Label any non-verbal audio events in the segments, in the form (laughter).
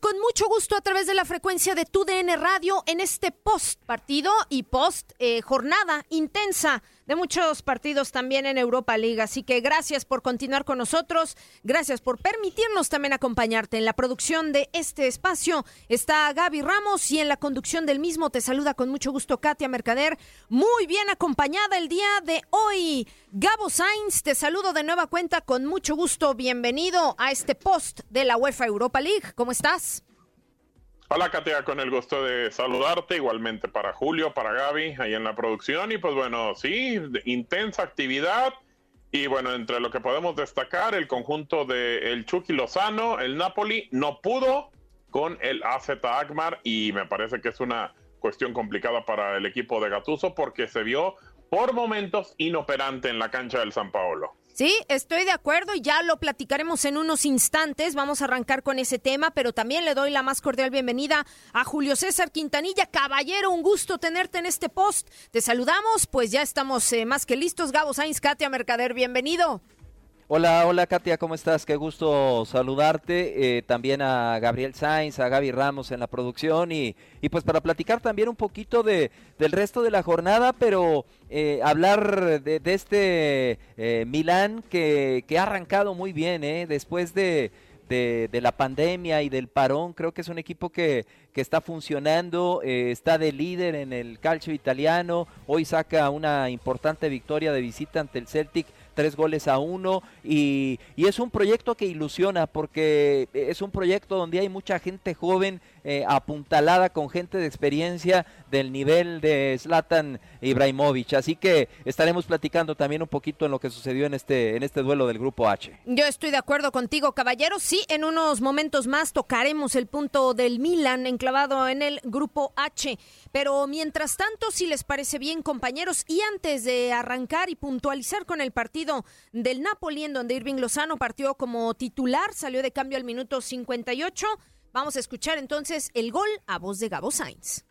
Con mucho gusto a través de la frecuencia de tu DN Radio en este post partido y post eh, jornada intensa de muchos partidos también en Europa League. Así que gracias por continuar con nosotros. Gracias por permitirnos también acompañarte. En la producción de este espacio está Gaby Ramos y en la conducción del mismo te saluda con mucho gusto Katia Mercader. Muy bien acompañada el día de hoy. Gabo Sainz, te saludo de nueva cuenta con mucho gusto. Bienvenido a este post de la UEFA Europa League. ¿Cómo estás? Hola Katia, con el gusto de saludarte, igualmente para Julio, para Gaby, ahí en la producción. Y pues bueno, sí, intensa actividad. Y bueno, entre lo que podemos destacar, el conjunto de el Chucky Lozano, el Napoli, no pudo con el AZ Agmar y me parece que es una cuestión complicada para el equipo de Gatuso porque se vio por momentos inoperante en la cancha del San Paolo. Sí, estoy de acuerdo y ya lo platicaremos en unos instantes. Vamos a arrancar con ese tema, pero también le doy la más cordial bienvenida a Julio César Quintanilla. Caballero, un gusto tenerte en este post. Te saludamos, pues ya estamos eh, más que listos. Gabo Sainz, Katia Mercader, bienvenido. Hola, hola Katia, ¿cómo estás? Qué gusto saludarte. Eh, también a Gabriel Sainz, a Gaby Ramos en la producción y, y pues para platicar también un poquito de, del resto de la jornada, pero eh, hablar de, este eh, Milán que, que, ha arrancado muy bien, ¿eh? después de, de, la pandemia y del parón. Creo que es un equipo que, que está funcionando, está de líder en el calcio italiano. Hoy saca una importante victoria de visita ante el Celtic tres goles a uno y, y, es un proyecto que ilusiona porque es un proyecto donde hay mucha gente joven eh, apuntalada con gente de experiencia del nivel de Zlatan Ibrahimovic, así que estaremos platicando también un poquito en lo que sucedió en este en este duelo del grupo H. Yo estoy de acuerdo contigo, caballeros. Sí, en unos momentos más tocaremos el punto del Milan enclavado en el grupo H, pero mientras tanto, si les parece bien, compañeros, y antes de arrancar y puntualizar con el partido del Napoli, en donde Irving Lozano partió como titular, salió de cambio al minuto 58. Vamos a escuchar entonces el gol a voz de Gabo Sainz.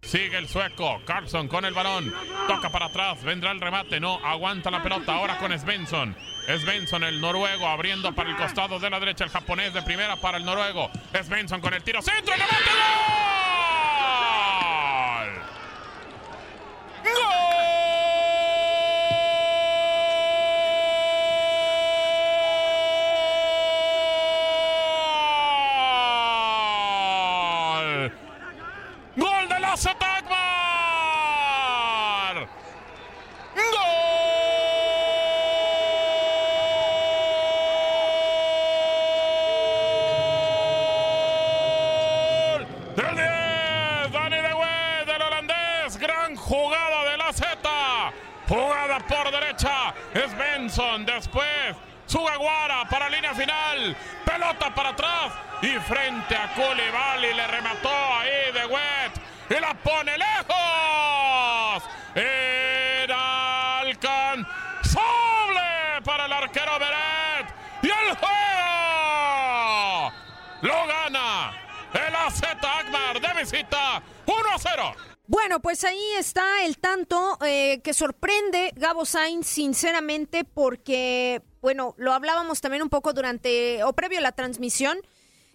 Sigue el sueco, Carlson con el balón, toca para atrás, vendrá el remate, no, aguanta la pelota ahora con Svensson. Svensson, el noruego, abriendo para el costado de la derecha, el japonés de primera para el noruego. Svensson con el tiro centro, el remate, ¡Gol! ¡Gol! final. ¡Gol de la Tagmar! ¡Gol! Del 10, Dani de Wet, del holandés. Gran jugada de la Z. Jugada por derecha. Es Benson. Después, Sugaguara para línea final. Pelota para atrás. Y frente a Koulibaly le remató ahí de Wet. Y la pone lejos. Bueno, pues ahí está el tanto eh, que sorprende Gabo Sainz, sinceramente, porque, bueno, lo hablábamos también un poco durante o previo a la transmisión.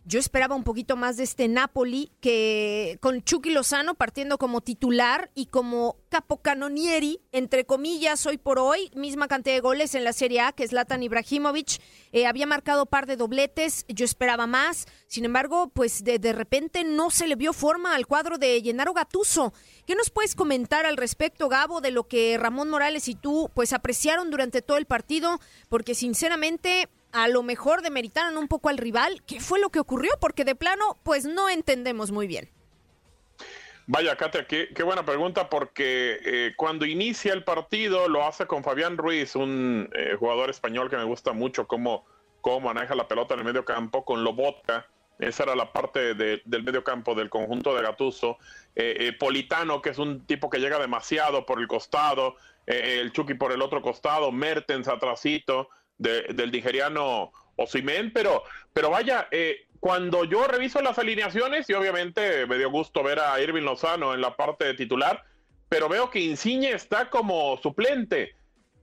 Yo esperaba un poquito más de este Napoli que con Chucky Lozano partiendo como titular y como capocanonieri, entre comillas, hoy por hoy, misma cantidad de goles en la Serie A que Zlatan Ibrahimovic, eh, había marcado par de dobletes, yo esperaba más, sin embargo, pues de, de repente no se le vio forma al cuadro de Gennaro Gatuso. ¿Qué nos puedes comentar al respecto, Gabo, de lo que Ramón Morales y tú pues apreciaron durante todo el partido? Porque sinceramente a lo mejor demeritaron un poco al rival. ¿Qué fue lo que ocurrió? Porque de plano, pues no entendemos muy bien. Vaya, Katia, qué, buena pregunta, porque eh, cuando inicia el partido lo hace con Fabián Ruiz, un eh, jugador español que me gusta mucho cómo, cómo maneja la pelota en el medio campo, con Lobotka. Esa era la parte de, del medio campo del conjunto de Gatuso. Eh, Politano, que es un tipo que llega demasiado por el costado. el Chucky por el otro costado. Mertens atrasito de, del nigeriano Osimen, pero, pero vaya, eh, cuando yo reviso las alineaciones, y obviamente me dio gusto ver a Irving Lozano en la parte de titular, pero veo que Insigne está como suplente.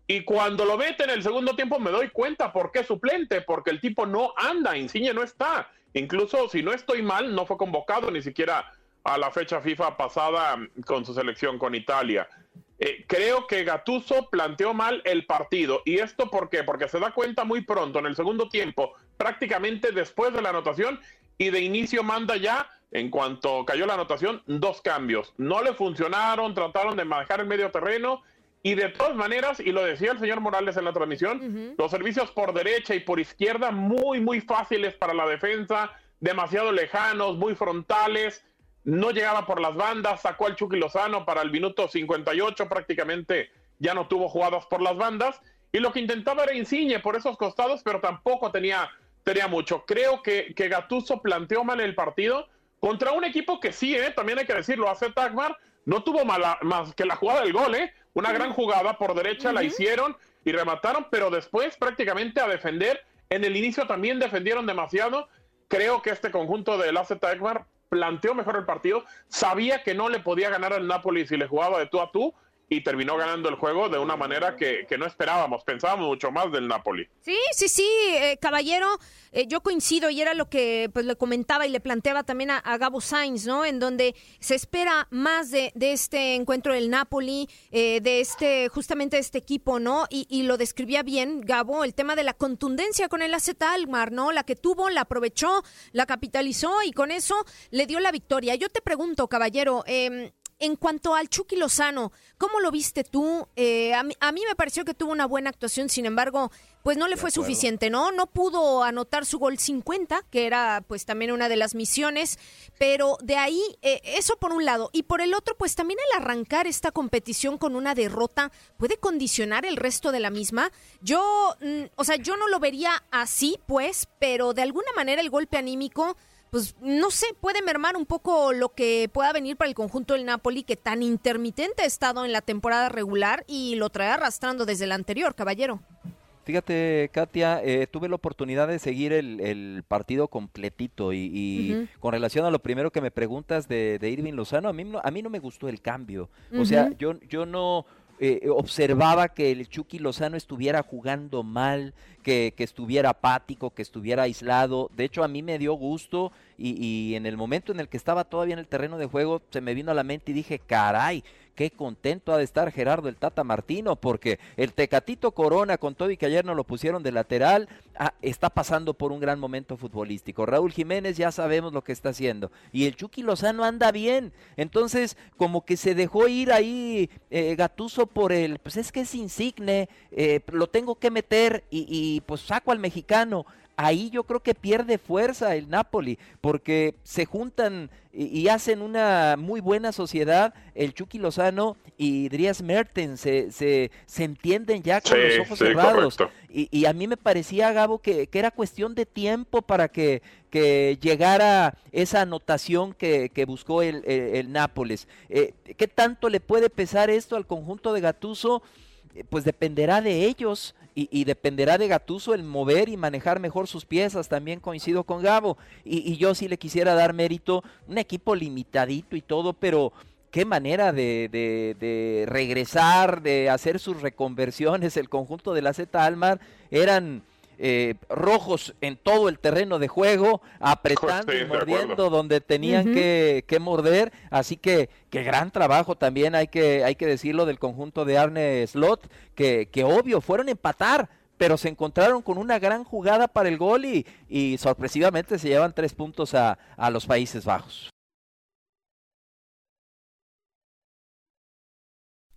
Y cuando lo mete en el segundo tiempo me doy cuenta por qué suplente, porque el tipo no anda, Insigne no está. Incluso si no estoy mal, no fue convocado ni siquiera a la fecha FIFA pasada con su selección con Italia. Eh, creo que Gatuso planteó mal el partido. ¿Y esto por qué? Porque se da cuenta muy pronto, en el segundo tiempo, prácticamente después de la anotación, y de inicio manda ya, en cuanto cayó la anotación, dos cambios. No le funcionaron, trataron de manejar el medio terreno. Y de todas maneras, y lo decía el señor Morales en la transmisión, los servicios por derecha y por izquierda muy, muy fáciles para la defensa, demasiado lejanos, muy frontales no llegaba por las bandas, sacó al Chucky Lozano para el minuto 58, prácticamente ya no tuvo jugadas por las bandas, y lo que intentaba era Insigne por esos costados, pero tampoco tenía, tenía mucho. Creo que, que Gatuso planteó mal el partido contra un equipo que sí, ¿eh? también hay que decirlo, hace Tagmar, no tuvo mala, más que la jugada del gol, ¿eh? una gran jugada por derecha, la hicieron y remataron, pero después prácticamente a defender, en el inicio también defendieron demasiado. Creo que este conjunto del AZ Tagmar planteó mejor el partido, sabía que no le podía ganar al Napoli si le jugaba de tú a tú y terminó ganando el juego de una manera que, no esperábamos, pensábamos mucho más del Napoli. Sí, sí, sí, eh, caballero, eh, yo coincido y era lo que pues le comentaba y le planteaba también a, Gabo Sainz, ¿no? En donde se espera más de, de este encuentro del Napoli, eh, de este, justamente de este equipo, ¿no? Y, y, lo describía bien Gabo, el tema de la contundencia con el AZ Almar, ¿no? La que tuvo, la aprovechó, la capitalizó y con eso le dio la victoria. Yo te pregunto, caballero, eh, en cuanto al Chucky Lozano, ¿cómo lo viste tú? Eh, a, mí, a, mí, me pareció que tuvo una buena actuación, sin embargo, pues no le fue suficiente, ¿no? No pudo anotar su gol 50, que era pues también una de las misiones, pero de ahí, eh, eso por un lado, y por el otro, pues también el arrancar esta competición con una derrota puede condicionar el resto de la misma. Yo, mm, o sea, yo no lo vería así, pues, pero de alguna manera el golpe anímico pues no sé, puede mermar un poco lo que pueda venir para el conjunto del Napoli, que tan intermitente ha estado en la temporada regular y lo trae arrastrando desde el anterior, caballero. Fíjate, Katia, eh, tuve la oportunidad de seguir el, el partido completito y, y uh -huh. con relación a lo primero que me preguntas de, de Irving Lozano, a mí, no, a mí no me gustó el cambio. Uh -huh. O sea, yo, yo no eh, observaba que el Chucky Lozano estuviera jugando mal, que, que, estuviera apático, que estuviera aislado. De hecho, a mí me dio gusto y, y, en el momento en el que estaba todavía en el terreno de juego, se me vino a la mente y dije, caray, qué contento ha de estar Gerardo el Tata Martino, porque el Tecatito Corona, con todo y que ayer no lo pusieron de lateral, ah, está pasando por un gran momento futbolístico. Raúl Jiménez ya sabemos lo que está haciendo. Y el Chucky Lozano anda bien. Entonces, como que se dejó ir ahí eh, Gatuso por el, pues es que es insigne, eh, lo tengo que meter y, y pues saco al mexicano ahí yo creo que pierde fuerza el Napoli, porque se juntan y, hacen una muy buena sociedad el Chucky Lozano y Dries Mertens, se, se, entienden ya con los ojos cerrados. Y, a mí me parecía, Gabo, que, era cuestión de tiempo para que, que llegara esa anotación que, buscó el, el, Nápoles. Eh, ¿Qué tanto le puede pesar esto al conjunto de Gatuso? Eh, pues dependerá de ellos y, dependerá de Gatuso el mover y manejar mejor sus piezas. También coincido con Gabo. Y, yo sí le quisiera dar mérito, un equipo limitadito y todo, pero qué manera de, de, regresar, de hacer sus reconversiones. El conjunto de la Z Almar eran eh, rojos en todo el terreno de juego, apretando y mordiendo donde tenían que, morder. Así que, qué gran trabajo también hay que, hay que decirlo del conjunto de Arne Slot, que, que obvio fueron a empatar pero se encontraron con una gran jugada para el gol y, y sorpresivamente se llevan tres puntos a, a los Países Bajos.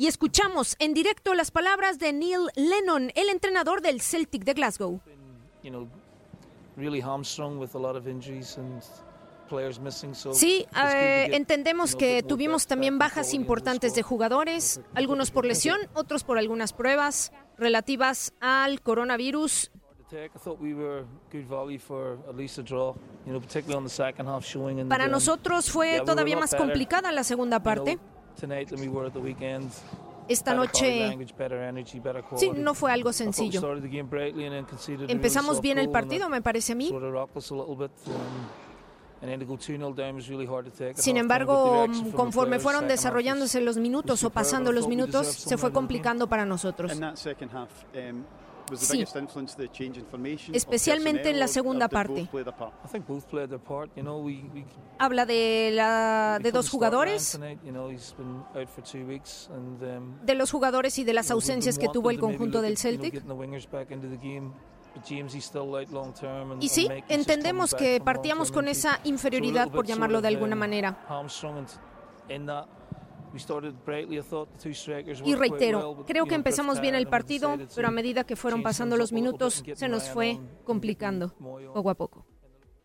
Y escuchamos en directo las palabras de Neil Lennon, el entrenador del Celtic de Glasgow. Sí, eh, entendemos que tuvimos también bajas importantes de jugadores, algunos por lesión, otros por algunas pruebas relativas al coronavirus. Para nosotros fue todavía más complicada la segunda parte. Esta noche sí, no fue algo sencillo. Empezamos bien el partido, me parece a mí. Sin embargo, conforme fueron desarrollándose los minutos o pasando los minutos, se fue complicando para nosotros. Sí, especialmente en la segunda parte. Habla de, la, de dos jugadores, um, de los jugadores y de las ausencias que tuvo el conjunto del Celtic. Y sí, entendemos que partíamos con esa inferioridad, por llamarlo de alguna um, manera. Y reitero, creo que empezamos bien el partido, pero a medida que fueron pasando los minutos se nos fue complicando poco a poco.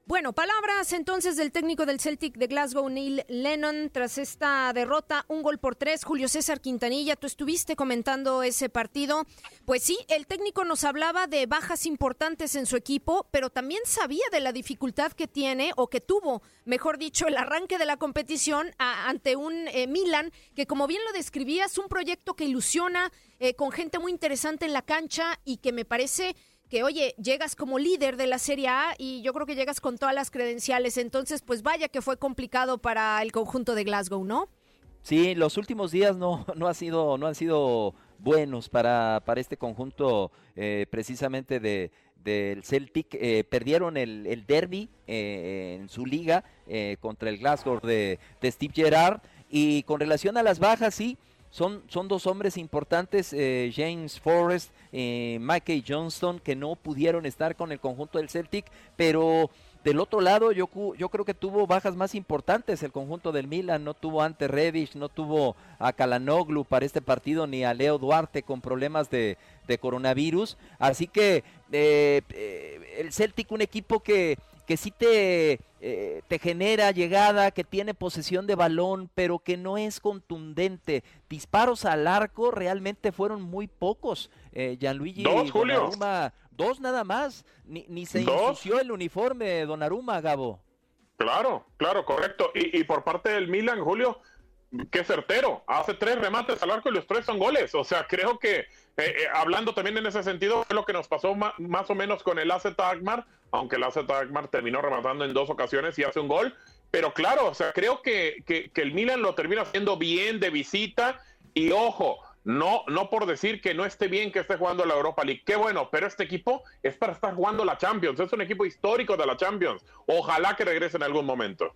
Bueno, palabras entonces del técnico del Celtic de Glasgow, Neil Lennon, tras esta derrota, un gol por tres. Julio César Quintanilla, tú estuviste comentando ese partido. Pues sí, el técnico nos hablaba de bajas importantes en su equipo, pero también sabía de la dificultad que tiene o que tuvo, mejor dicho, el arranque de la competición ante un eh, Milan que, como bien lo describías, es un proyecto que ilusiona eh, con gente muy interesante en la cancha y que me parece que, oye, llegas como líder de la Serie A y yo creo que llegas con todas las credenciales. Entonces, pues vaya que fue complicado para el conjunto de Glasgow, ¿no? Sí, los últimos días no, (laughs) no, ha sido, no han sido buenos para, para este conjunto eh, precisamente de, del Celtic. Eh, perdieron el, derby eh, en su liga contra el Glasgow de, de Steve Gerrard. Y con relación a las bajas, sí, son, son dos hombres importantes, eh, James Forrest, eh, Mikey Johnston, que no pudieron estar con el conjunto del Celtic, pero del otro lado yo, yo creo que tuvo bajas más importantes el conjunto del Milan, no tuvo Ante Rebic, no tuvo a Kalanoglu para este partido, ni a Leo Duarte con problemas de, de coronavirus. Así que eh, eh, el Celtic, un equipo que, que sí te, eh, te genera llegada, que tiene posesión de balón, pero que no es contundente. Disparos al arco realmente fueron muy pocos. Eh, Gianluigi Dos, Julio. Donnarumma, dos nada más. Ni, ni se Dos. ensució el uniforme Donnarumma, Gabo. Claro, claro, correcto. Y, y por parte del Milan, Julio, qué certero. Hace tres remates al arco y los tres son goles. O sea, creo que, eh, eh, hablando también en ese sentido, fue lo que nos pasó más o menos con el AZ Alkmaar, aunque el AZ Alkmaar terminó rematando en dos ocasiones y hace un gol. Pero claro, o sea, creo que, que, que el Milan lo termina haciendo bien de visita. Y ojo, no, no por decir que no esté bien que esté jugando la Europa League. Qué bueno, pero este equipo es para estar jugando la Champions. Es un equipo histórico de la Champions. Ojalá que regrese en algún momento.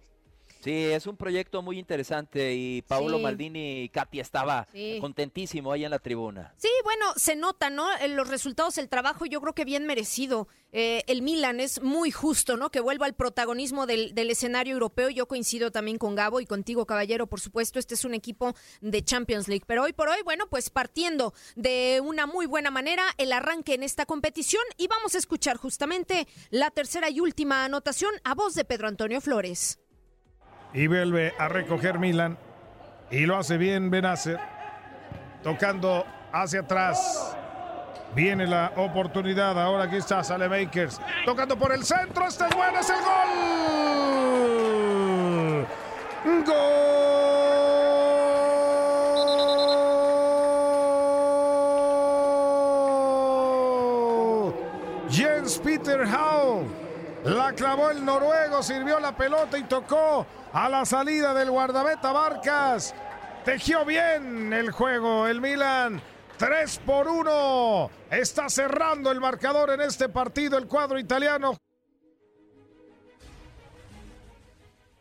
Sí, es un proyecto muy interesante y Paolo Sí. Maldini y Katy estaba Sí. contentísimo ahí en la tribuna. Sí, bueno, se nota, ¿no? En Los resultados, el trabajo, yo creo que bien merecido. Eh, el Milan es muy justo, ¿no? Que vuelva al protagonismo del, del escenario europeo. Yo coincido también con Gabo y contigo, caballero, por supuesto. Este es un equipo de Champions League. Pero hoy por hoy, bueno, pues partiendo de una muy buena manera el arranque en esta competición y vamos a escuchar justamente la tercera y última anotación a voz de Pedro Antonio Flores. Y vuelve a recoger Milan. Y lo hace bien Benacer. Tocando hacia atrás. Viene la oportunidad. Ahora aquí está, sale Bakers. Tocando por el centro. Este es bueno, es el gol. Gol. Jens Peter Hau. La clavó el noruego, sirvió la pelota y tocó a la salida del guardameta Barcas. Tejió bien el juego el Milan. 3 por 1. Está cerrando el marcador en este partido el cuadro italiano.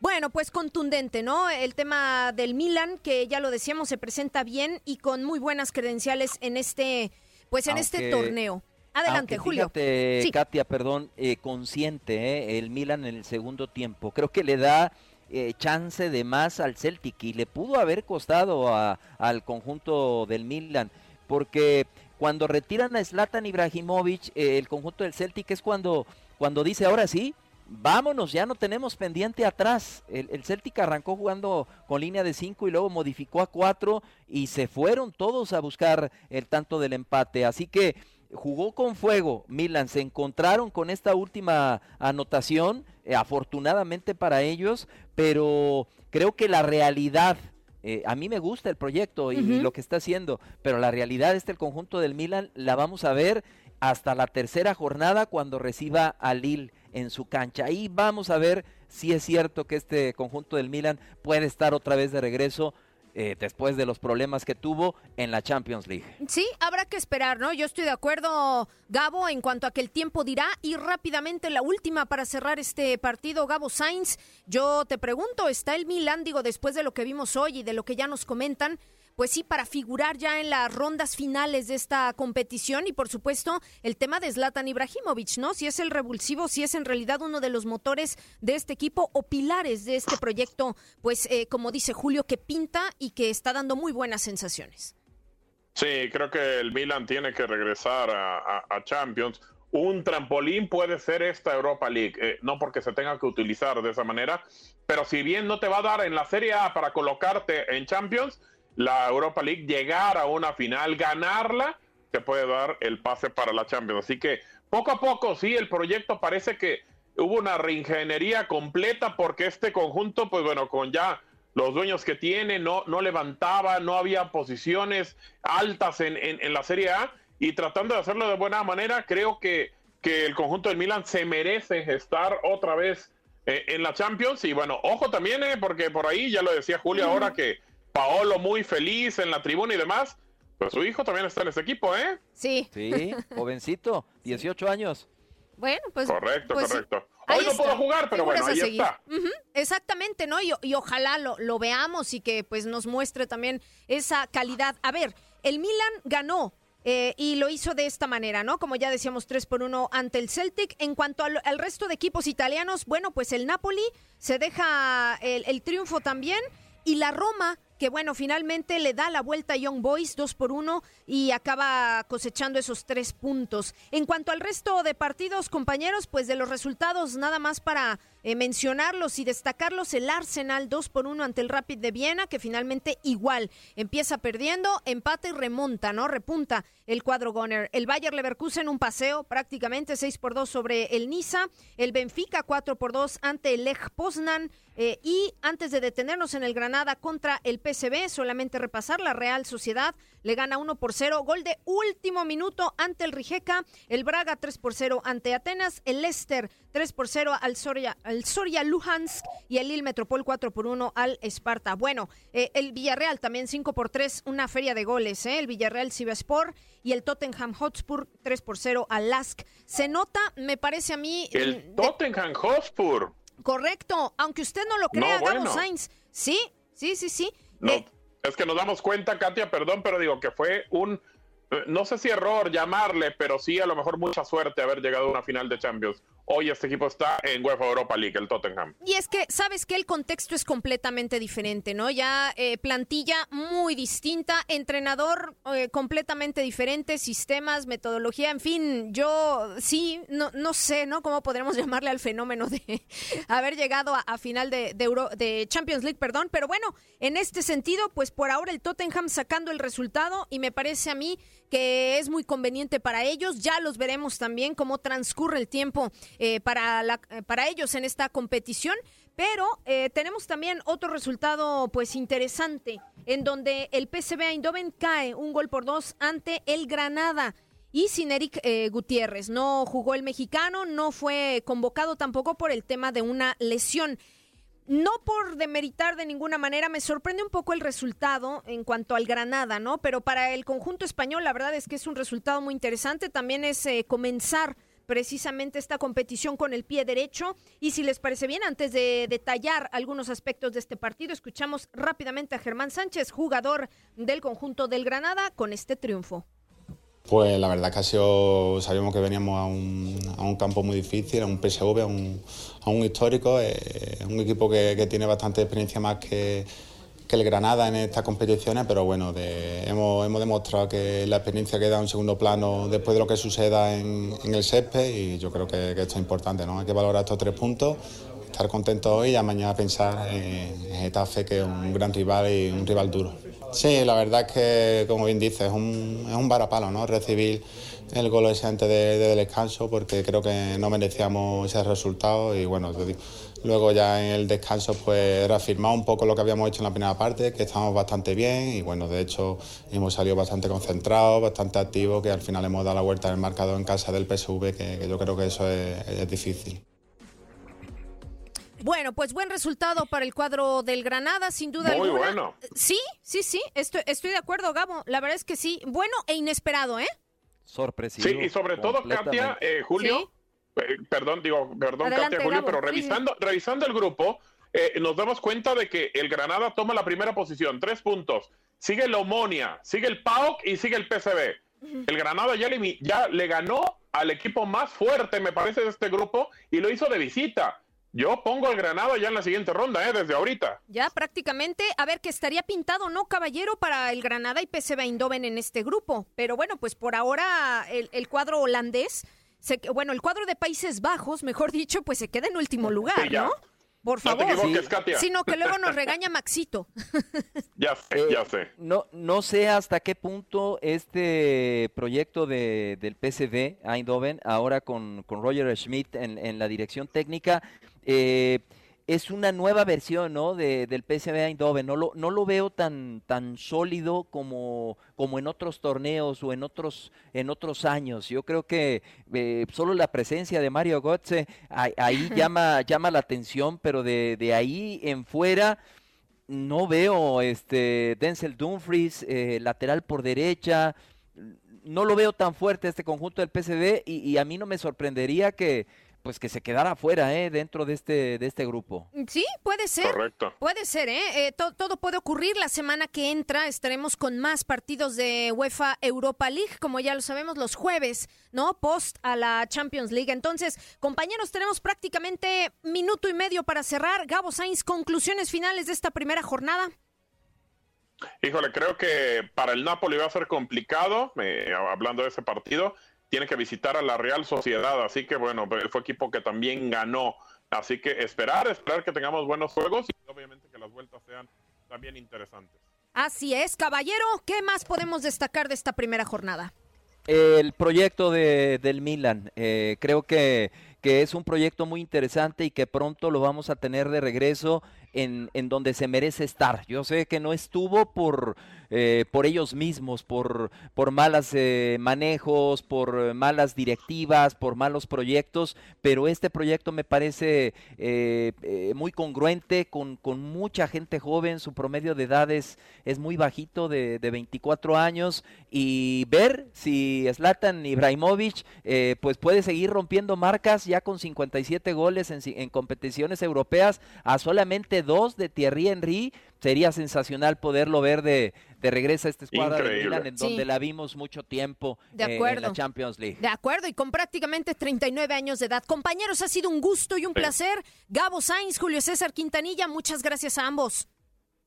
Bueno, pues contundente, ¿no? El tema del Milan, que ya lo decíamos, se presenta bien y con muy buenas credenciales en este, pues en este torneo. Adelante, Aunque Julio. fíjate, Sí. Katia, perdón, eh, consciente eh, el Milan en el segundo tiempo. Creo que le da eh, chance de más al Celtic y le pudo haber costado a- al conjunto del Milan, porque cuando retiran a Zlatan Ibrahimovic, el conjunto del Celtic es cuando, cuando dice, ahora sí, vámonos, ya no tenemos pendiente atrás. El, el Celtic arrancó jugando con línea de 5 y luego modificó a 4 y se fueron todos a buscar el tanto del empate. Así que jugó con fuego Milan, se encontraron con esta última anotación, eh, afortunadamente para ellos, pero creo que la realidad, eh, a mí me gusta el proyecto y, lo que está haciendo, pero la realidad es que el conjunto del Milan la vamos a ver hasta la tercera jornada cuando reciba a Lille en su cancha. Ahí vamos a ver si es cierto que este conjunto del Milan puede estar otra vez de regreso eh, después de los problemas que tuvo en la Champions League. Sí, habrá que esperar, ¿no? Yo estoy de acuerdo, Gabo, en cuanto a que el tiempo dirá. Y rápidamente la última para cerrar este partido, Gabo Sainz. Yo te pregunto, ¿está el Milan, digo, después de lo que vimos hoy y de lo que ya nos comentan? Pues sí, para figurar ya en las rondas finales de esta competición y por supuesto el tema de Zlatan Ibrahimovic, ¿no? Si es el revulsivo, si es en realidad uno de los motores de este equipo o pilares de este proyecto, pues eh, como dice Julio, que pinta y que está dando muy buenas sensaciones. Sí, creo que el Milan tiene que regresar a, Champions. Un trampolín puede ser esta Europa League, eh, no porque se tenga que utilizar de esa manera, pero si bien no te va a dar en la Serie A para colocarte en Champions, la Europa League llegar a una final, ganarla, te puede dar el pase para la Champions. Así que poco a poco, sí, el proyecto parece que hubo una reingeniería completa porque este conjunto, pues bueno, con ya los dueños que tiene, no, no levantaba, no había posiciones altas en, en- la Serie A y tratando de hacerlo de buena manera, creo que, que el conjunto del Milan se merece estar otra vez eh, en la Champions y bueno, ojo también, eh, porque por ahí ya lo decía Julio ahora que Paolo muy feliz en la tribuna y demás, pues su hijo también está en ese equipo, ¿eh? Sí. Sí, jovencito, (laughs) 18 años. Bueno, pues. Correcto, pues correcto. Hoy no está. puedo jugar, pero bueno, ahí está. Exactamente, ¿no? Y, y ojalá lo, lo veamos y que pues nos muestre también esa calidad. A ver, el Milan ganó. eh, y lo hizo de esta manera, ¿no? Como ya decíamos, 3 por 1 ante el Celtic. En cuanto al, al resto de equipos italianos, bueno, pues el Napoli se deja el, el triunfo también. Y la Roma que bueno, finalmente le da la vuelta a Young Boys 2 por 1 y acaba cosechando esos tres puntos. En cuanto al resto de partidos, compañeros, pues de los resultados, nada más para eh, mencionarlos y destacarlos, el Arsenal 2 por 1 ante el Rapid de Viena, que finalmente igual empieza perdiendo, empata y remonta, ¿no? Repunta el cuadro Goner. El Bayer Leverkusen un paseo prácticamente 6 por 2 sobre el Niza, el Benfica 4 por 2 ante el Lech Poznan. Eh, y antes de detenernos en el Granada contra el PSB, solamente repasar la Real Sociedad le gana 1 por 0, gol de último minuto ante el Rijeka, el Braga 3 por 0 ante Atenas, el Leicester 3 por 0 al Soria, Soria Luhansk y el Lille Metropol 4 por 1 al Esparta. Bueno, eh, el Villarreal también 5 por 3, una feria de goles, ¿eh? el Villarreal Cibaspor y el Tottenham Hotspur 3 por 0 al Lask. Se nota, me parece a mí... El Tottenham Hotspur. Correcto, aunque usted no lo crea, Gabo Sainz. Sí, sí, sí, sí. No. Eh, es que nos damos cuenta, Katia, perdón, pero digo que fue un, eh, no sé si error llamarle, pero sí a lo mejor mucha suerte haber llegado a una final de Champions hoy este equipo está en UEFA Europa League, el Tottenham. Y es que, sabes que el contexto es completamente diferente, ¿no? Ya eh, plantilla muy distinta, entrenador eh, completamente diferente, sistemas, metodología, en fin, yo sí, no, no sé, ¿no? ¿Cómo podremos (laughs) llamarle al fenómeno de (laughs) haber llegado a, final de, de Champions League, perdón? Pero bueno, en este sentido, pues por ahora el Tottenham sacando el resultado y me parece a mí que es muy conveniente para ellos. Ya los veremos también cómo transcurre el tiempo eh, para, la, eh, para ellos en esta competición. Pero eh, tenemos también otro resultado pues interesante en donde el PSV Eindhoven cae un gol por dos ante el Granada y sin Eric Gutiérrez. No jugó el mexicano, no fue convocado tampoco por el tema de una lesión. No por demeritar de ninguna manera, me sorprende un poco el resultado en cuanto al Granada, ¿no? Pero para el conjunto español, la verdad es que es un resultado muy interesante. También es eh, comenzar precisamente esta competición con el pie derecho. Y si les parece bien, antes de detallar algunos aspectos de este partido, escuchamos rápidamente a Germán Sánchez, jugador del conjunto del Granada, con este triunfo. Pues la verdad que sabíamos que veníamos a un, a un campo muy difícil, a un PSV, a un, a un histórico, eh, un equipo que, tiene bastante experiencia más que, el Granada en estas competiciones, pero bueno, hemos, hemos, demostrado que la experiencia queda en segundo plano después de lo que suceda en, el césped y yo creo que, esto es importante, ¿no? Hay que valorar estos tres puntos, estar contentos hoy y ya mañana pensar en, en Getafe, que es un gran rival y un rival duro. Sí, la verdad es que, como bien dices, es un, es un varapalo, ¿no? Recibir el gol ese antes de, descanso porque creo que no merecíamos ese resultado y bueno, luego ya en el descanso pues reafirmar un poco lo que habíamos hecho en la primera parte, que estamos bastante bien y bueno, de hecho hemos salido bastante concentrados, bastante activos, que al final hemos dado la vuelta en el marcador en casa del PSV, que, yo creo que eso es difícil. Bueno, pues buen resultado para el cuadro del Granada, sin duda Muy alguna. bueno. Sí, sí, sí, estoy, estoy de acuerdo, Gabo. La verdad es que sí. Bueno e inesperado, ¿eh? Sorpresivo. Sí, y sobre todo, Katia, eh, Julio, eh, perdón, digo, perdón, Katia, Julio, pero revisando, revisando el grupo, eh, nos damos cuenta de que el Granada toma la primera posición, tres puntos. Sigue el Omonia, sigue el PAOK y sigue el PCB. El Granada ya le, ya le ganó al equipo más fuerte, me parece, de este grupo y lo hizo de visita. Yo pongo el Granada ya en la siguiente ronda, ¿eh? Desde ahorita. Ya prácticamente, a ver, que estaría pintado, ¿no, caballero, para el Granada y PSV Eindhoven en este grupo? Pero bueno, pues por ahora el, cuadro holandés, bueno, el cuadro de Países Bajos, mejor dicho, pues se queda en último lugar, ¿no? Por favor, sino que luego nos (laughs) regaña Maxito. ya sé, ya sé. No, no sé hasta qué punto este proyecto de, del PSV Eindhoven, ahora con, con Roger Schmidt en, en la dirección técnica, eh, es una nueva versión ¿no? de, del PSV Eindhoven. No lo, no lo veo tan, tan sólido como, como en otros torneos o en otros, en otros años. Yo creo que eh, solo la presencia de Mario Götze ahí, (laughs) llama, llama la atención, pero de, de ahí en fuera no veo este Denzel Dumfries, eh, lateral por derecha. No lo veo tan fuerte este conjunto del PSV y a mí no me sorprendería que pues que se quedara fuera ¿eh? dentro de este, de este grupo. Sí, puede ser. Correcto. Puede ser, ¿eh? eh todo puede ocurrir. La semana que entra estaremos con más partidos de UEFA Europa League, como ya lo sabemos, los jueves, ¿no? Post a la Champions League. Entonces, compañeros, tenemos prácticamente minuto y medio para cerrar. Gabo Sainz, conclusiones finales de esta primera jornada. Híjole, creo que para el Napoli va a ser complicado, eh, hablando de ese partido, tiene que visitar a la Real Sociedad, así que bueno, fue equipo que también ganó, así que esperar, esperar que tengamos buenos juegos y obviamente que las vueltas sean también interesantes. Así es, caballero, ¿qué más podemos destacar de esta primera jornada? El proyecto de, del Milan, eh, creo que, que es un proyecto muy interesante y que pronto lo vamos a tener de regreso en, en, donde se merece estar. Yo sé que no estuvo por, eh, por ellos mismos, por, por malos eh, manejos, por malas directivas, por malos proyectos, pero este proyecto me parece eh, eh muy congruente con, con, mucha gente joven, su promedio de edad es, muy bajito, de, de, 24 años, y ver si Zlatan Ibrahimovic eh, pues puede seguir rompiendo marcas ya con 57 goles en, en competiciones europeas a solamente dos de Thierry Henry, sería sensacional poderlo ver de, de regreso a esta escuadra de Milan, en donde sí. la vimos mucho tiempo de acuerdo. Eh, en la Champions League. De acuerdo, y con prácticamente 39 años de edad. Compañeros, ha sido un gusto y un sí. placer. Gabo Sainz, Julio César Quintanilla, muchas gracias a ambos.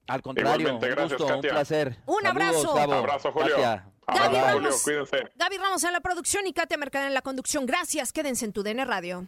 Al contrario, un gracias, gusto, Katia. un placer. Un Saludos, abrazo. Gabo. Abrazo, Julio. Katia. Gaby Abrazo, Ramos, Julio, cuídense. Gaby Ramos en la producción y Katia Mercader en la conducción. Gracias, quédense en tu DN Radio.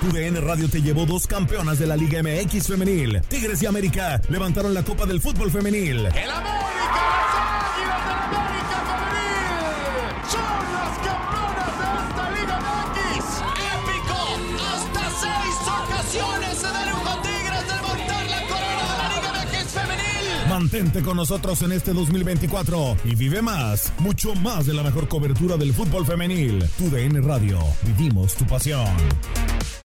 Tu DN Radio te llevó dos campeonas de la Liga MX femenil. Tigres y América levantaron la Copa del Fútbol femenil. ¡El América! ¡Las Águilas del América femenil! ¡Son las campeonas de esta Liga MX! ¡Épico! ¡Hasta seis ocasiones se dieron con Tigres de levantar la corona de la Liga MX femenil! Mantente con nosotros en este 2024 y vive más, mucho más de la mejor cobertura del fútbol femenil. Tu DN Radio, vivimos tu pasión.